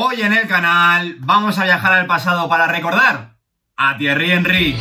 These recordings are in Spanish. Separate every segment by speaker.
Speaker 1: Hoy en el canal vamos a viajar al pasado para recordar a Thierry Henry.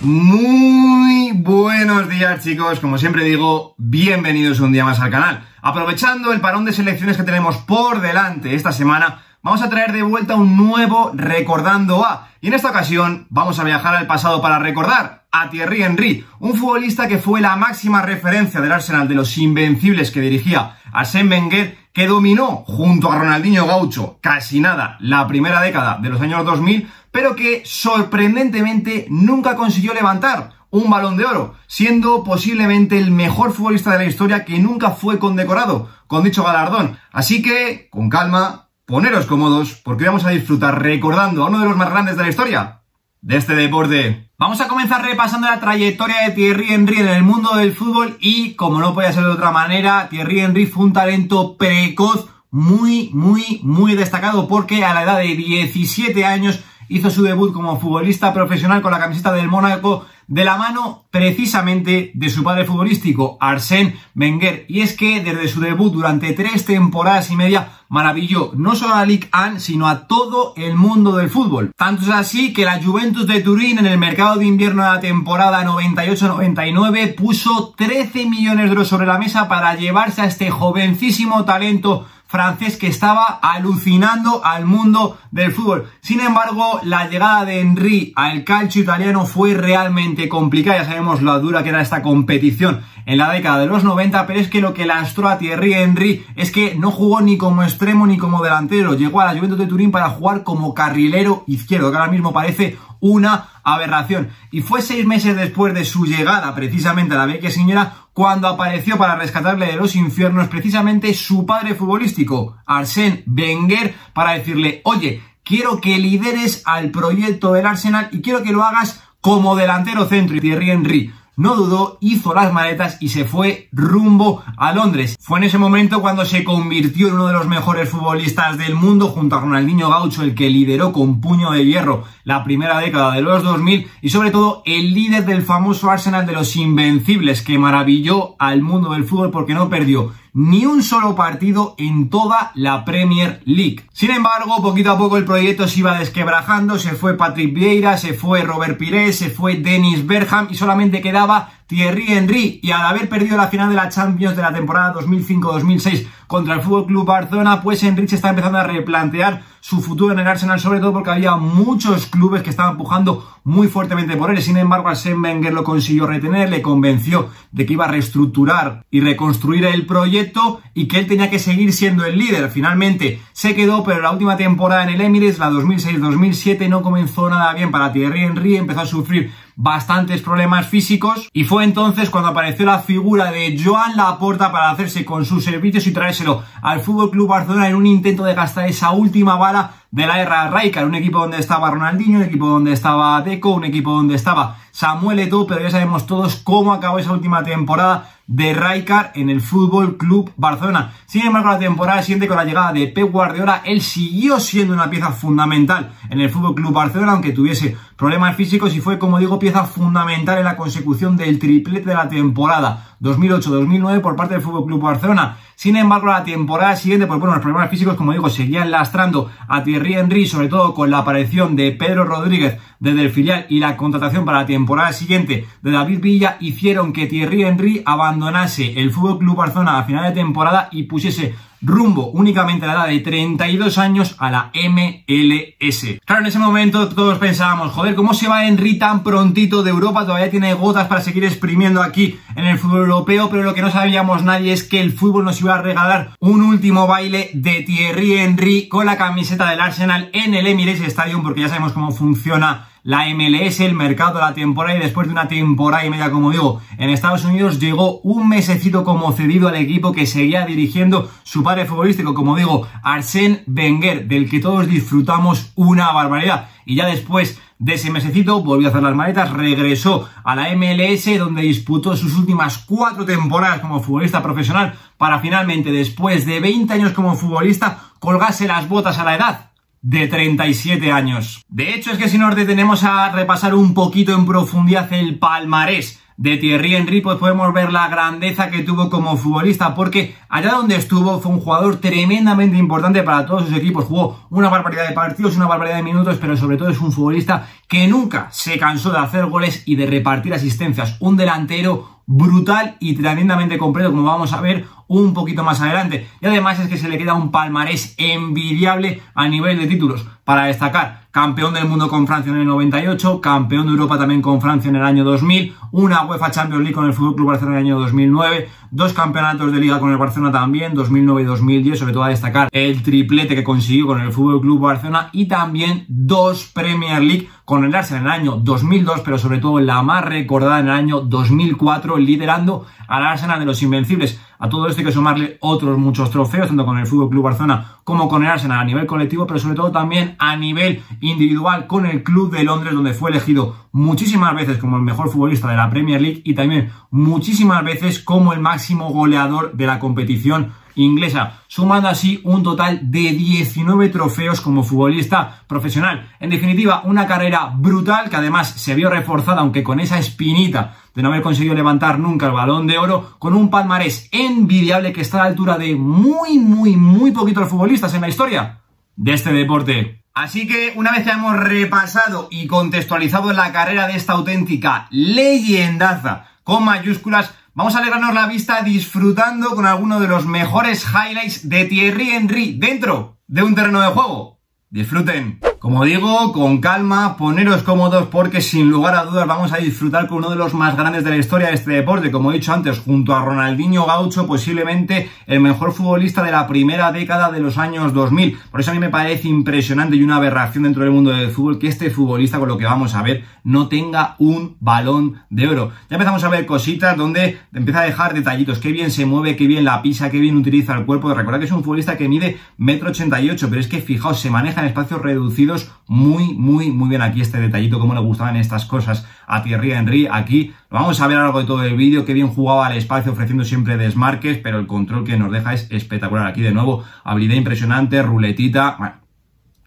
Speaker 1: Muy buenos días chicos, como siempre digo, bienvenidos un día más al canal. Aprovechando el parón de selecciones que tenemos por delante esta semana, vamos a traer de vuelta un nuevo Recordando a. Y en esta ocasión vamos a viajar al pasado para recordar a Thierry Henry, un futbolista que fue la máxima referencia del Arsenal de los invencibles que dirigía Arsène Wenger, que dominó junto a Ronaldinho Gaucho casi nada la primera década de los años 2000, pero que sorprendentemente nunca consiguió levantar un balón de oro, siendo posiblemente el mejor futbolista de la historia que nunca fue condecorado con dicho galardón. Así que, con calma, poneros cómodos, porque vamos a disfrutar recordando a uno de los más grandes de la historia de este deporte. Vamos a comenzar repasando la trayectoria de Thierry Henry en el mundo del fútbol y, como no podía ser de otra manera, Thierry Henry fue un talento precoz muy, muy, muy destacado porque a la edad de 17 años hizo su debut como futbolista profesional con la camiseta del Mónaco de la mano precisamente de su padre futbolístico, Arsène Wenger. Y es que desde su debut durante tres temporadas y media maravilló no solo a la Ligue 1, sino a todo el mundo del fútbol. Tanto es así que la Juventus de Turín en el mercado de invierno de la temporada 98-99 puso 13 millones de euros sobre la mesa para llevarse a este jovencísimo talento francés que estaba alucinando al mundo del fútbol. Sin embargo, la llegada de Henry al calcio italiano fue realmente complicada. Ya sabemos lo dura que era esta competición en la década de los 90, pero es que lo que lastró a Thierry Henry es que no jugó ni como extremo ni como delantero. Llegó a la Juventus de Turín para jugar como carrilero izquierdo, que ahora mismo parece una aberración. Y fue seis meses después de su llegada precisamente a la Vecchia Señora cuando apareció para rescatarle de los infiernos precisamente su padre futbolístico, Arsène Wenger, para decirle, oye, quiero que lideres al proyecto del Arsenal y quiero que lo hagas como delantero centro. Y Thierry Henry no dudó, hizo las maletas y se fue rumbo a Londres. Fue en ese momento cuando se convirtió en uno de los mejores futbolistas del mundo junto a Ronaldinho Gaucho, el que lideró con puño de hierro la primera década de los 2000 y sobre todo el líder del famoso Arsenal de los Invencibles que maravilló al mundo del fútbol porque no perdió ni un solo partido en toda la Premier League. Sin embargo, poquito a poco el proyecto se iba desquebrajando, se fue Patrick Vieira, se fue Robert Pires, se fue Dennis Berham y solamente quedaba Thierry Henry y al haber perdido la final de la Champions de la temporada 2005-2006 contra el Club Barcelona, pues Henry está empezando a replantear su futuro en el Arsenal, sobre todo porque había muchos clubes que estaban empujando muy fuertemente por él. Sin embargo, Arsène Wenger lo consiguió retener, le convenció de que iba a reestructurar y reconstruir el proyecto y que él tenía que seguir siendo el líder. Finalmente se quedó, pero la última temporada en el Emirates, la 2006-2007, no comenzó nada bien para Thierry Henry, empezó a sufrir bastantes problemas físicos y fue entonces cuando apareció la figura de Joan Laporta para hacerse con sus servicios y traérselo al Fútbol Club Barcelona en un intento de gastar esa última bala de la era Raikar, un equipo donde estaba Ronaldinho, un equipo donde estaba Deco, un equipo donde estaba Samuel Eto'o, pero ya sabemos todos cómo acabó esa última temporada de Raikar en el Fútbol Club Barcelona. Sin embargo, la temporada siguiente con la llegada de Pep Guardiola, él siguió siendo una pieza fundamental en el Fútbol Club Barcelona, aunque tuviese problemas físicos y fue, como digo, pieza fundamental en la consecución del triplete de la temporada 2008-2009 por parte del Fútbol Club Barcelona. Sin embargo, la temporada siguiente, pues bueno, los problemas físicos, como digo, seguían lastrando a Thierry Henry, sobre todo con la aparición de Pedro Rodríguez desde el filial y la contratación para la temporada siguiente de David Villa, hicieron que Thierry Henry abandonase el Fútbol Club Barcelona a final de temporada y pusiese rumbo únicamente a la edad de 32 años a la MLS. Claro, en ese momento todos pensábamos, joder, ¿cómo se va Henry tan prontito de Europa? Todavía tiene gotas para seguir exprimiendo aquí en el fútbol europeo, pero lo que no sabíamos nadie es que el fútbol nos iba a regalar un último baile de Thierry Henry con la camiseta del Arsenal en el Emirates Stadium, porque ya sabemos cómo funciona la MLS, el mercado de la temporada y después de una temporada y media, como digo, en Estados Unidos llegó un mesecito como cedido al equipo que seguía dirigiendo su padre futbolístico, como digo, Arsène Wenger, del que todos disfrutamos una barbaridad. Y ya después de ese mesecito volvió a hacer las maletas, regresó a la MLS donde disputó sus últimas cuatro temporadas como futbolista profesional para finalmente, después de 20 años como futbolista, colgarse las botas a la edad de 37 años. De hecho, es que si nos detenemos a repasar un poquito en profundidad el palmarés de Thierry Henry, pues podemos ver la grandeza que tuvo como futbolista, porque allá donde estuvo fue un jugador tremendamente importante para todos sus equipos, jugó una barbaridad de partidos, una barbaridad de minutos, pero sobre todo es un futbolista que nunca se cansó de hacer goles y de repartir asistencias, un delantero brutal y tremendamente completo, como vamos a ver un poquito más adelante. Y además es que se le queda un palmarés envidiable a nivel de títulos. Para destacar campeón del mundo con Francia en el 98, campeón de Europa también con Francia en el año 2000, una UEFA Champions League con el FC Barcelona en el año 2009, dos campeonatos de liga con el Barcelona también, 2009 y 2010, sobre todo a destacar el triplete que consiguió con el FC Barcelona y también dos Premier League con el Arsenal en el año 2002, pero sobre todo la más recordada en el año 2004, liderando al Arsenal de los Invencibles. A todo esto hay que sumarle otros muchos trofeos, tanto con el Fútbol Club Barcelona como con el Arsenal a nivel colectivo, pero sobre todo también a nivel individual con el Club de Londres, donde fue elegido muchísimas veces como el mejor futbolista de la Premier League y también muchísimas veces como el máximo goleador de la competición inglesa, sumando así un total de 19 trofeos como futbolista profesional. En definitiva, una carrera brutal que además se vio reforzada, aunque con esa espinita de no haber conseguido levantar nunca el balón de oro, con un palmarés envidiable que está a la altura de muy, muy, muy poquitos futbolistas en la historia de este deporte. Así que una vez que hemos repasado y contextualizado la carrera de esta auténtica leyendaza con mayúsculas, Vamos a alegrarnos la vista disfrutando con alguno de los mejores highlights de Thierry Henry dentro de un terreno de juego. Disfruten. Como digo, con calma, poneros cómodos porque sin lugar a dudas vamos a disfrutar con uno de los más grandes de la historia de este deporte. Como he dicho antes, junto a Ronaldinho Gaucho, posiblemente el mejor futbolista de la primera década de los años 2000. Por eso a mí me parece impresionante y una aberración dentro del mundo del fútbol que este futbolista, con lo que vamos a ver, no tenga un balón de oro. Ya empezamos a ver cositas donde empieza a dejar detallitos. Qué bien se mueve, qué bien la pisa, qué bien utiliza el cuerpo. Recordad que es un futbolista que mide metro ochenta pero es que fijaos, se maneja en espacios reducidos muy, muy, muy bien aquí este detallito, como le gustaban estas cosas a Thierry Henry. Aquí lo vamos a ver a lo largo de todo el vídeo, que bien jugaba al espacio ofreciendo siempre desmarques, pero el control que nos deja es espectacular. Aquí de nuevo, habilidad impresionante, ruletita, bueno,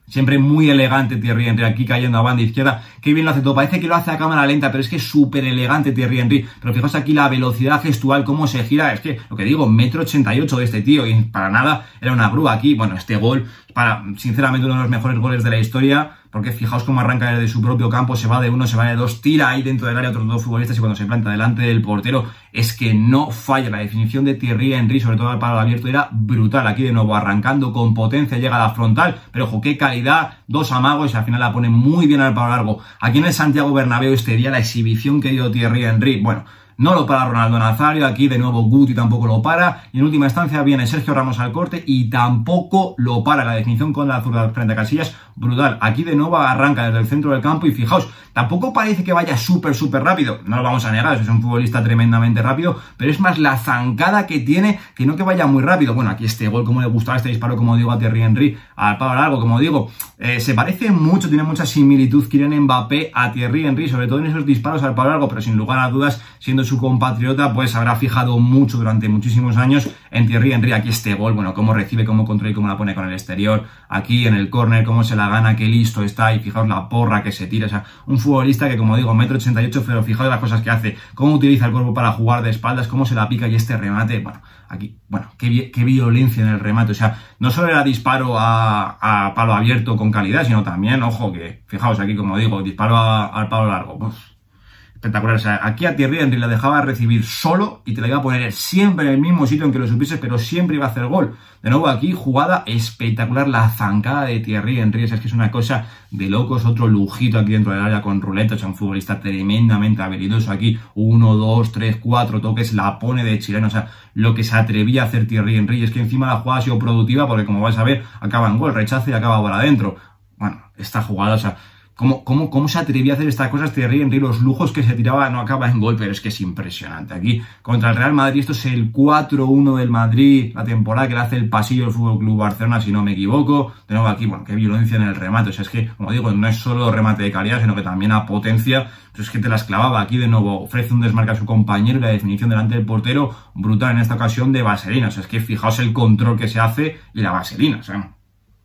Speaker 1: Siempre muy elegante Thierry Henry aquí cayendo a banda izquierda. Qué bien lo hace todo. Parece que lo hace a cámara lenta, pero es que es súper elegante Thierry Henry. Pero fijaos aquí la velocidad gestual, cómo se gira. Es que, lo que digo, metro ochenta y ocho de este tío. Y para nada era una grúa aquí. Bueno, este gol, para, sinceramente, uno de los mejores goles de la historia porque fijaos cómo arranca desde su propio campo, se va de uno, se va de dos, tira ahí dentro del área otros dos futbolistas y cuando se planta delante del portero es que no falla. La definición de Thierry Henry, sobre todo al palo abierto, era brutal. Aquí de nuevo arrancando con potencia, llega a la frontal, pero ojo, qué calidad, dos amagos y al final la pone muy bien al palo largo. Aquí en el Santiago Bernabéu este día la exhibición que dio Thierry Henry, bueno, no lo para Ronaldo Nazario, aquí de nuevo Guti tampoco lo para, y en última instancia viene Sergio Ramos al corte y tampoco lo para. La definición con la zurda frente a Casillas, brutal. Aquí de nuevo arranca desde el centro del campo y fijaos, tampoco parece que vaya súper, súper rápido, no lo vamos a negar, es un futbolista tremendamente rápido, pero es más la zancada que tiene que no que vaya muy rápido. Bueno, aquí este gol, como le gustaba este disparo, como digo, a Thierry Henry, al palo largo, como digo, eh, se parece mucho, tiene mucha similitud Kylian Mbappé a Thierry Henry, sobre todo en esos disparos al palo largo, pero sin lugar a dudas, siendo su compatriota, pues habrá fijado mucho durante muchísimos años en Thierry Henry. Aquí este gol, bueno, cómo recibe, cómo controla y cómo la pone con el exterior. Aquí en el córner, cómo se la gana, qué listo está. Y fijaos la porra que se tira. O sea, un futbolista que, como digo, metro 88, pero fijaos las cosas que hace. Cómo utiliza el cuerpo para jugar de espaldas, cómo se la pica y este remate. Bueno, aquí, bueno, qué, qué violencia en el remate. O sea, no solo era disparo a, palo abierto con calidad, sino también, ojo, que fijaos aquí, como digo, disparo al palo largo. Pues, espectacular. O sea, aquí a Thierry Henry la dejaba recibir solo y te la iba a poner siempre en el mismo sitio en que lo supieses, pero siempre iba a hacer gol. De nuevo aquí, jugada espectacular, la zancada de Thierry Henry. es que es una cosa de locos, otro lujito aquí dentro del área con ruleta. O sea, un futbolista tremendamente habilidoso aquí. Uno, dos, tres, cuatro toques, la pone de chileno. O sea, lo que se atrevía a hacer Thierry Henry. es que encima la jugada ha sido productiva porque, como vais a ver, acaba en gol, rechaza y acaba por adentro. Bueno, esta jugada, o sea ¿Cómo, cómo, cómo se atrevía a hacer estas cosas? Thierry Henry, los lujos que se tiraba no acaba en gol, pero es que es impresionante. Aquí, contra el Real Madrid, esto es el 4-1 del Madrid, la temporada que le hace el pasillo del Fútbol Club Barcelona, si no me equivoco. De nuevo aquí, bueno, qué violencia en el remate. O sea, es que, como digo, no es solo remate de calidad, sino que también a potencia. Entonces, es que te las clavaba. Aquí, de nuevo, ofrece un desmarque a su compañero y la definición delante del portero, brutal en esta ocasión de vaselina. O sea, es que fijaos el control que se hace y la vaselina. O sea,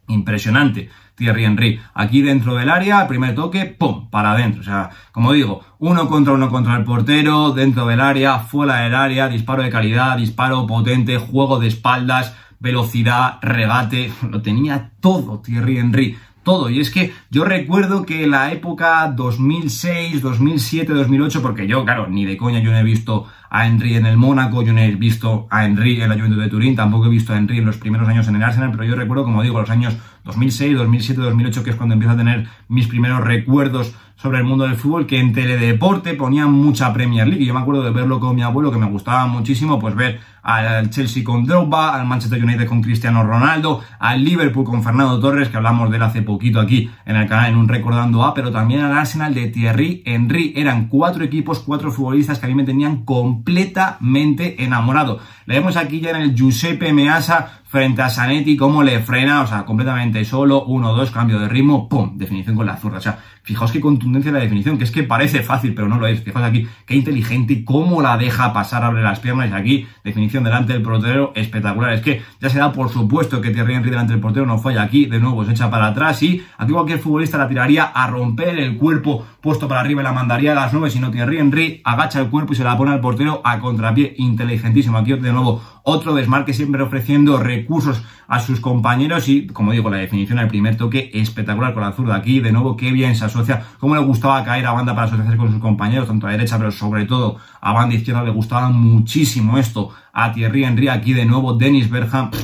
Speaker 1: impresionante. Thierry Henry. Aquí dentro del área, primer toque, ¡pum! para adentro. O sea, como digo, uno contra uno contra el portero, dentro del área, fuera del área, disparo de calidad, disparo potente, juego de espaldas, velocidad, regate, lo tenía todo Thierry Henry todo. Y es que yo recuerdo que la época 2006, 2007, 2008, porque yo, claro, ni de coña yo no he visto a Henry en el Mónaco, yo no he visto a Henry en la Juventud de Turín, tampoco he visto a Henry en los primeros años en el Arsenal, pero yo recuerdo, como digo, los años 2006, 2007, 2008, que es cuando empiezo a tener mis primeros recuerdos sobre el mundo del fútbol, que en Teledeporte ponían mucha Premier League. Yo me acuerdo de verlo con mi abuelo, que me gustaba muchísimo, pues ver al Chelsea con Drogba, al Manchester United con Cristiano Ronaldo, al Liverpool con Fernando Torres, que hablamos de él hace poquito aquí en el canal en un Recordando A, pero también al Arsenal de Thierry Henry. Eran cuatro equipos, cuatro futbolistas que a mí me tenían completamente enamorado. Le vemos aquí ya en el Giuseppe Measa frente a Sanetti, cómo le frena, o sea, completamente solo, uno, dos, cambio de ritmo, pum, definición con la zurda. O sea, fijaos qué contundencia la definición, que es que parece fácil, pero no lo es. Fijaos aquí, qué inteligente, cómo la deja pasar, abre las piernas, aquí, definición delante del portero, espectacular. Es que ya se da por supuesto que Thierry Henry delante del portero no falla aquí, de nuevo se echa para atrás y aquí cualquier futbolista la tiraría a romper el cuerpo puesto para arriba y la mandaría a las nubes, sino Thierry Henry agacha el cuerpo y se la pone al portero a contrapié, inteligentísimo. Aquí de nuevo otro desmarque siempre ofreciendo recursos a sus compañeros y, como digo, la definición al primer toque espectacular con la zurda aquí, de nuevo, qué bien se asocia, cómo le gustaba caer a banda para asociarse con sus compañeros, tanto a derecha, pero sobre todo a banda izquierda le gustaba muchísimo esto, a Thierry Henry aquí de nuevo, Dennis Berghamp,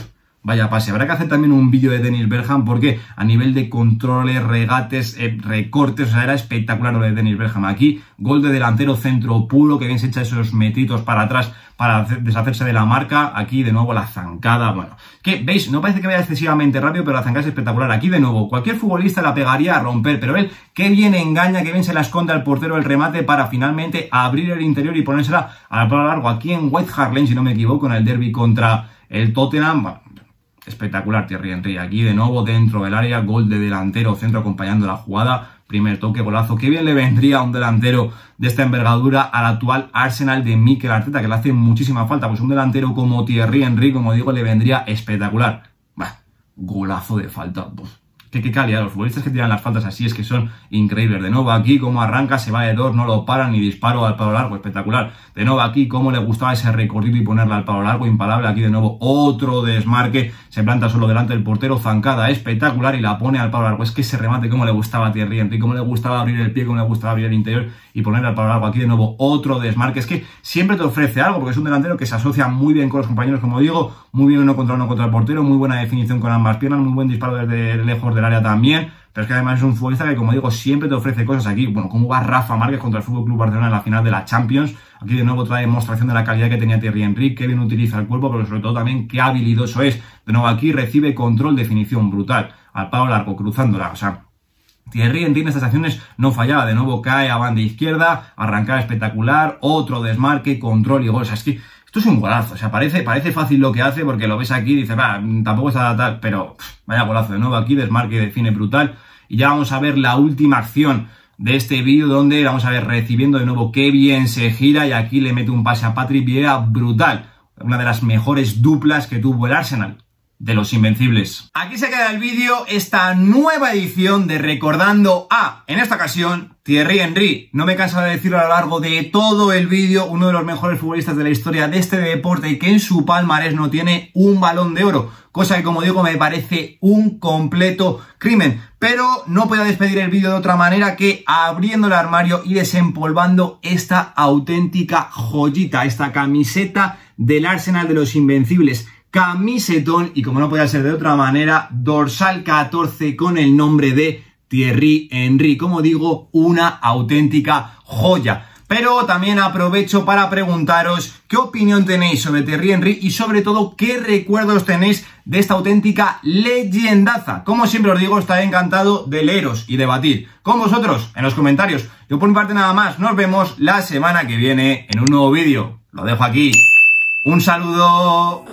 Speaker 1: Vaya pase, habrá que hacer también un vídeo de Dennis Berghamp porque a nivel de controles, regates, eh, recortes, o sea, era espectacular lo de Dennis Berghamp. Aquí, gol de delantero centro puro, que bien se echa esos metitos para atrás para deshacerse de la marca. Aquí, de nuevo, la zancada. Bueno, que veis, no parece que vaya excesivamente rápido, pero la zancada es espectacular. Aquí, de nuevo, cualquier futbolista la pegaría a romper, pero él, qué bien engaña, qué bien se la esconde al portero el remate para finalmente abrir el interior y ponérsela a la largo. Aquí en White Hart Lane, si no me equivoco, en el derby contra el Tottenham espectacular Thierry Henry. Aquí de nuevo dentro del área, gol de delantero centro acompañando la jugada. Primer toque, golazo. Qué bien le vendría a un delantero de esta envergadura al actual Arsenal de Mikel Arteta, que le hace muchísima falta. Pues un delantero como Thierry Henry, como digo, le vendría espectacular. Bah, golazo de falta. Qué, qué calidad. Los futbolistas que tiran las faltas así es que son increíbles. De nuevo aquí, como arranca, se va de dos, no lo paran ni disparo al palo largo. Espectacular. De nuevo aquí, cómo le gustaba ese recorrido y ponerle al palo largo. Imparable. Aquí de nuevo otro desmarque. Se planta solo delante del portero. Zancada espectacular y la pone al palo largo. Es que ese remate, como le gustaba a Thierry Henry, cómo le gustaba abrir el pie, cómo le gustaba abrir el interior y ponerle al palo largo. Aquí de nuevo otro desmarque. Es que siempre te ofrece algo porque es un delantero que se asocia muy bien con los compañeros, como digo. Muy bien uno contra uno contra el portero. Muy buena definición con ambas piernas. Muy buen disparo desde lejos área también. Pero es que además es un futbolista que, como digo, siempre te ofrece cosas aquí. Bueno, cómo va Rafa Márquez contra el Fútbol Club Barcelona en la final de la Champions. Aquí de nuevo otra demostración de la calidad que tenía Thierry Henry, que bien utiliza el cuerpo, pero sobre todo también qué habilidoso es. De nuevo aquí recibe control, definición brutal. Al palo largo, cruzándola. O sea, Thierry en estas acciones no fallaba. De nuevo cae a banda izquierda, arrancar espectacular, otro desmarque, control y gol. O sea, es que esto es un golazo, o sea, parece, parece fácil lo que hace porque lo ves aquí y dices, va, tampoco está tal, pero vaya golazo de nuevo aquí, desmarque define brutal. Y ya vamos a ver la última acción de este vídeo donde vamos a ver recibiendo de nuevo qué bien se gira y aquí le mete un pase a Patrick Vieira brutal. Una de las mejores duplas que tuvo el Arsenal de los Invencibles. Aquí se queda el vídeo, esta nueva edición de Recordando a, en esta ocasión, Thierry Henry. No me canso de decirlo a lo largo de todo el vídeo, uno de los mejores futbolistas de la historia de este deporte que en su palmarés no tiene un balón de oro. Cosa que, como digo, me parece un completo crimen. Pero no puedo despedir el vídeo de otra manera que abriendo el armario y desempolvando esta auténtica joyita, esta camiseta del Arsenal de los Invencibles camisetón y como no puede ser de otra manera, dorsal 14 con el nombre de Thierry Henry. Como digo, una auténtica joya. Pero también aprovecho para preguntaros qué opinión tenéis sobre Thierry Henry y sobre todo qué recuerdos tenéis de esta auténtica leyendaza. Como siempre os digo, estaré encantado de leeros y debatir con vosotros en los comentarios. Yo por mi parte nada más, nos vemos la semana que viene en un nuevo vídeo. Lo dejo aquí. Un saludo.